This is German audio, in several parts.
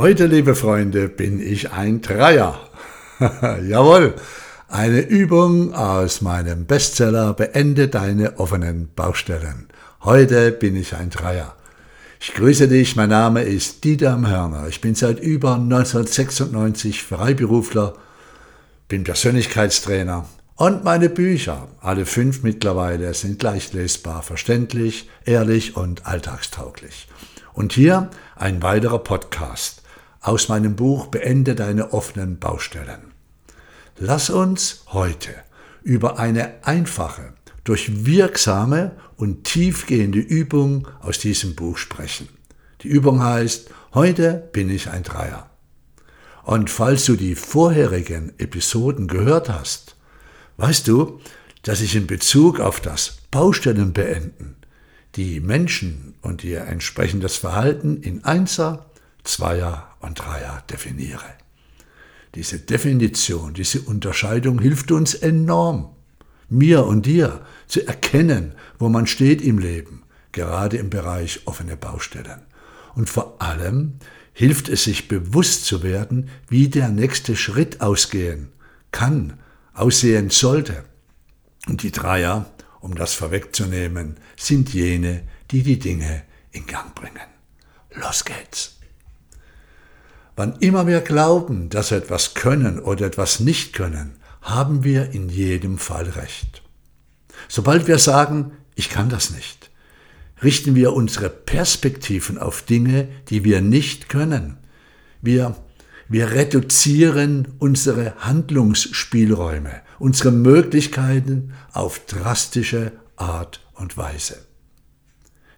Heute, liebe Freunde, bin ich ein Dreier. Jawohl, eine Übung aus meinem Bestseller Beende deine offenen Baustellen. Heute bin ich ein Dreier. Ich grüße dich, mein Name ist Dieter Hörner. Ich bin seit über 1996 Freiberufler, bin Persönlichkeitstrainer und meine Bücher, alle fünf mittlerweile, sind leicht lesbar, verständlich, ehrlich und alltagstauglich. Und hier ein weiterer Podcast aus meinem Buch Beende deine offenen Baustellen. Lass uns heute über eine einfache, durch wirksame und tiefgehende Übung aus diesem Buch sprechen. Die Übung heißt, heute bin ich ein Dreier. Und falls du die vorherigen Episoden gehört hast, Weißt du, dass ich in Bezug auf das Baustellenbeenden die Menschen und ihr entsprechendes Verhalten in Einser, Zweier und Dreier definiere? Diese Definition, diese Unterscheidung hilft uns enorm, mir und dir zu erkennen, wo man steht im Leben, gerade im Bereich offene Baustellen. Und vor allem hilft es sich bewusst zu werden, wie der nächste Schritt ausgehen kann, aussehen sollte. Und die Dreier, um das vorwegzunehmen, sind jene, die die Dinge in Gang bringen. Los geht's. Wann immer wir glauben, dass wir etwas können oder etwas nicht können, haben wir in jedem Fall recht. Sobald wir sagen, ich kann das nicht, richten wir unsere Perspektiven auf Dinge, die wir nicht können. Wir wir reduzieren unsere Handlungsspielräume, unsere Möglichkeiten auf drastische Art und Weise.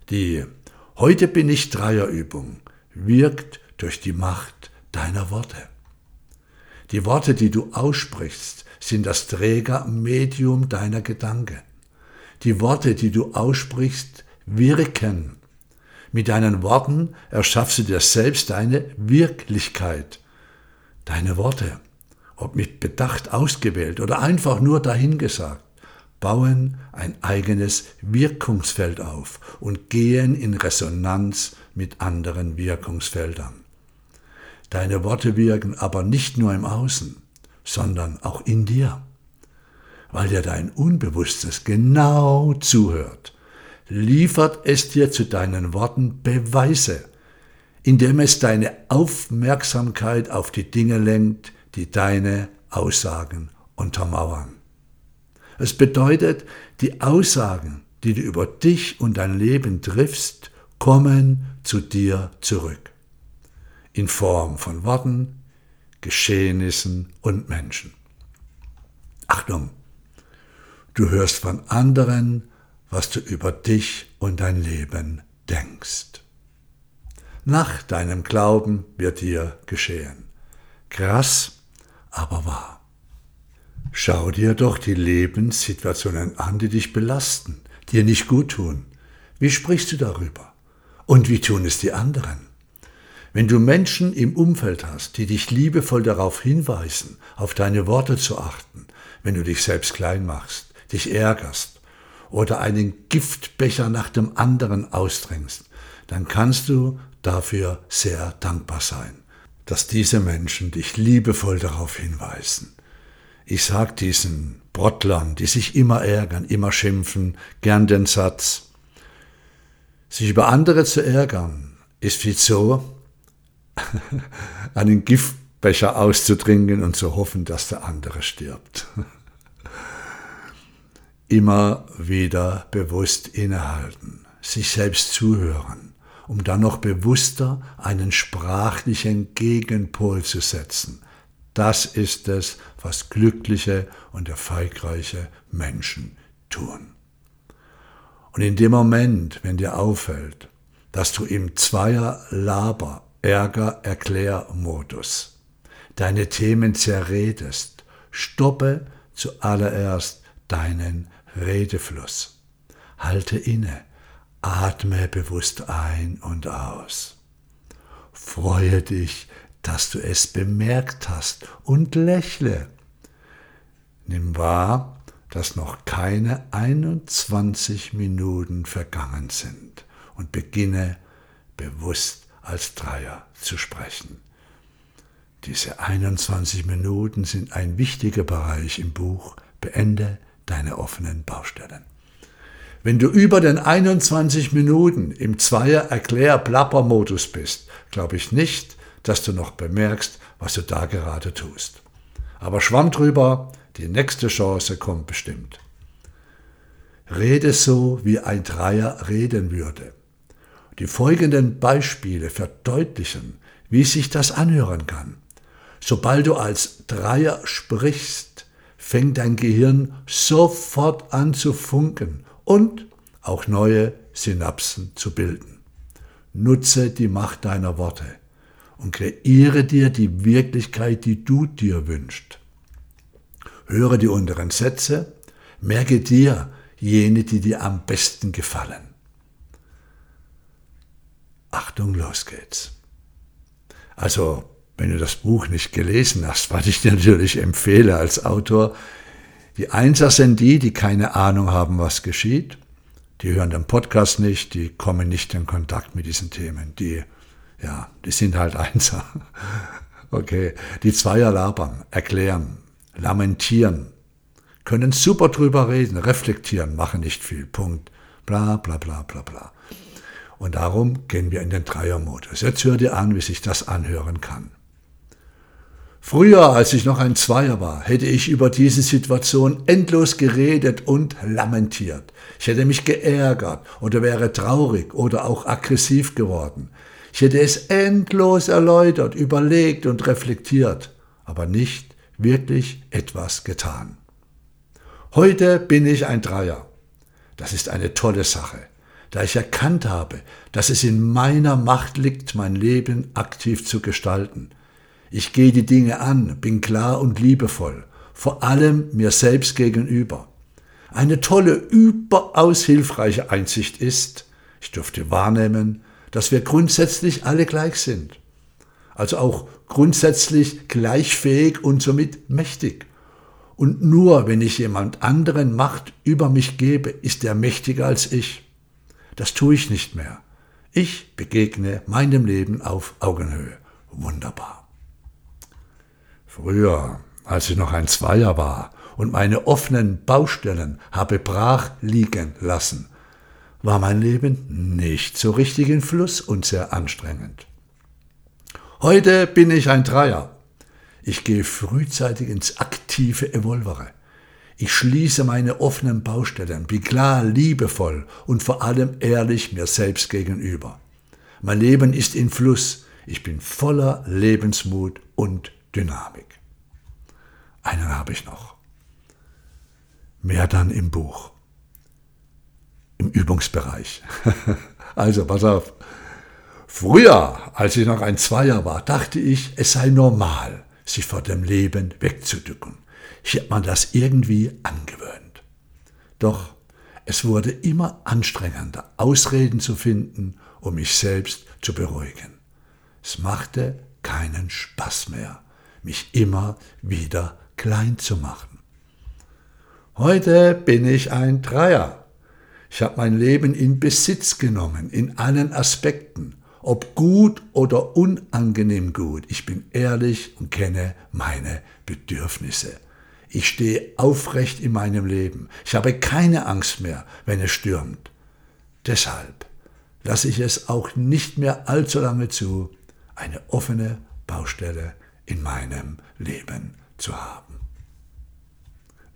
Die Heute bin ich Dreierübung wirkt durch die Macht deiner Worte. Die Worte, die du aussprichst, sind das Trägermedium deiner Gedanken. Die Worte, die du aussprichst, wirken. Mit deinen Worten erschaffst du dir selbst deine Wirklichkeit. Deine Worte, ob mit Bedacht ausgewählt oder einfach nur dahingesagt, bauen ein eigenes Wirkungsfeld auf und gehen in Resonanz mit anderen Wirkungsfeldern. Deine Worte wirken aber nicht nur im Außen, sondern auch in dir, weil dir dein Unbewusstes genau zuhört, liefert es dir zu deinen Worten Beweise, indem es deine Aufmerksamkeit auf die Dinge lenkt, die deine Aussagen untermauern. Es bedeutet, die Aussagen, die du über dich und dein Leben triffst, kommen zu dir zurück. In Form von Worten, Geschehnissen und Menschen. Achtung, du hörst von anderen, was du über dich und dein Leben denkst nach deinem Glauben wird dir geschehen. Krass, aber wahr. Schau dir doch die Lebenssituationen an, die dich belasten, dir nicht gut tun. Wie sprichst du darüber? Und wie tun es die anderen? Wenn du Menschen im Umfeld hast, die dich liebevoll darauf hinweisen, auf deine Worte zu achten, wenn du dich selbst klein machst, dich ärgerst oder einen Giftbecher nach dem anderen ausdrängst, dann kannst du dafür sehr dankbar sein, dass diese Menschen dich liebevoll darauf hinweisen. Ich sag diesen Brottlern, die sich immer ärgern, immer schimpfen, gern den Satz, sich über andere zu ärgern, ist wie so, einen Giftbecher auszutrinken und zu hoffen, dass der andere stirbt. Immer wieder bewusst innehalten, sich selbst zuhören, um dann noch bewusster einen sprachlichen Gegenpol zu setzen. Das ist es, was glückliche und erfolgreiche Menschen tun. Und in dem Moment, wenn dir auffällt, dass du im Zweier-Laber, Ärger-Erklär-Modus deine Themen zerredest, stoppe zuallererst deinen Redefluss. Halte inne Atme bewusst ein und aus. Freue dich, dass du es bemerkt hast und lächle. Nimm wahr, dass noch keine 21 Minuten vergangen sind und beginne bewusst als Dreier zu sprechen. Diese 21 Minuten sind ein wichtiger Bereich im Buch Beende deine offenen Baustellen. Wenn du über den 21 Minuten im Zweier-Erklär-Plapper-Modus bist, glaube ich nicht, dass du noch bemerkst, was du da gerade tust. Aber schwamm drüber, die nächste Chance kommt bestimmt. Rede so, wie ein Dreier reden würde. Die folgenden Beispiele verdeutlichen, wie sich das anhören kann. Sobald du als Dreier sprichst, fängt dein Gehirn sofort an zu funken und auch neue Synapsen zu bilden. Nutze die Macht deiner Worte und kreiere dir die Wirklichkeit, die du dir wünschst. Höre die unteren Sätze, merke dir jene, die dir am besten gefallen. Achtung, los geht's. Also, wenn du das Buch nicht gelesen hast, was ich dir natürlich empfehle als Autor, die Einser sind die, die keine Ahnung haben, was geschieht. Die hören den Podcast nicht, die kommen nicht in Kontakt mit diesen Themen. Die, ja, die sind halt Einser. Okay. Die Zweier labern, erklären, lamentieren, können super drüber reden, reflektieren, machen nicht viel. Punkt. Bla, bla, bla, bla, bla. Und darum gehen wir in den Dreiermodus. Jetzt hör dir an, wie sich das anhören kann. Früher, als ich noch ein Zweier war, hätte ich über diese Situation endlos geredet und lamentiert. Ich hätte mich geärgert oder wäre traurig oder auch aggressiv geworden. Ich hätte es endlos erläutert, überlegt und reflektiert, aber nicht wirklich etwas getan. Heute bin ich ein Dreier. Das ist eine tolle Sache, da ich erkannt habe, dass es in meiner Macht liegt, mein Leben aktiv zu gestalten – ich gehe die Dinge an, bin klar und liebevoll, vor allem mir selbst gegenüber. Eine tolle, überaus hilfreiche Einsicht ist, ich durfte wahrnehmen, dass wir grundsätzlich alle gleich sind. Also auch grundsätzlich gleichfähig und somit mächtig. Und nur wenn ich jemand anderen Macht über mich gebe, ist er mächtiger als ich. Das tue ich nicht mehr. Ich begegne meinem Leben auf Augenhöhe. Wunderbar. Früher, als ich noch ein Zweier war und meine offenen Baustellen habe brach liegen lassen, war mein Leben nicht so richtig in Fluss und sehr anstrengend. Heute bin ich ein Dreier. Ich gehe frühzeitig ins aktive Evolvere. Ich schließe meine offenen Baustellen, bin klar, liebevoll und vor allem ehrlich mir selbst gegenüber. Mein Leben ist in Fluss. Ich bin voller Lebensmut und Dynamik. Einen habe ich noch. Mehr dann im Buch. Im Übungsbereich. also, pass auf. Früher, als ich noch ein Zweier war, dachte ich, es sei normal, sich vor dem Leben wegzudücken. Ich hätte man das irgendwie angewöhnt. Doch es wurde immer anstrengender, Ausreden zu finden, um mich selbst zu beruhigen. Es machte keinen Spaß mehr mich immer wieder klein zu machen. Heute bin ich ein Dreier. Ich habe mein Leben in Besitz genommen, in allen Aspekten, ob gut oder unangenehm gut. Ich bin ehrlich und kenne meine Bedürfnisse. Ich stehe aufrecht in meinem Leben. Ich habe keine Angst mehr, wenn es stürmt. Deshalb lasse ich es auch nicht mehr allzu lange zu, eine offene Baustelle in meinem Leben zu haben.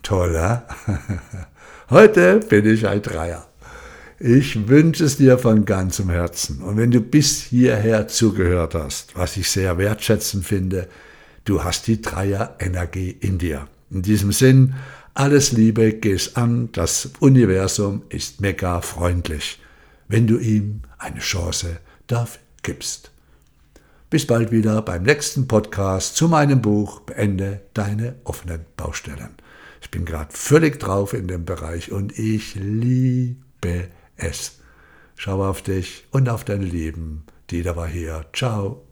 Toller. Heute bin ich ein Dreier. Ich wünsche es dir von ganzem Herzen. Und wenn du bis hierher zugehört hast, was ich sehr wertschätzend finde, du hast die Dreier-Energie in dir. In diesem Sinn, alles Liebe, geh's an, das Universum ist mega freundlich, wenn du ihm eine Chance dafür gibst. Bis bald wieder beim nächsten Podcast zu meinem Buch Beende deine offenen Baustellen. Ich bin gerade völlig drauf in dem Bereich und ich liebe es. Schau auf dich und auf dein Leben. Dieter war hier. Ciao.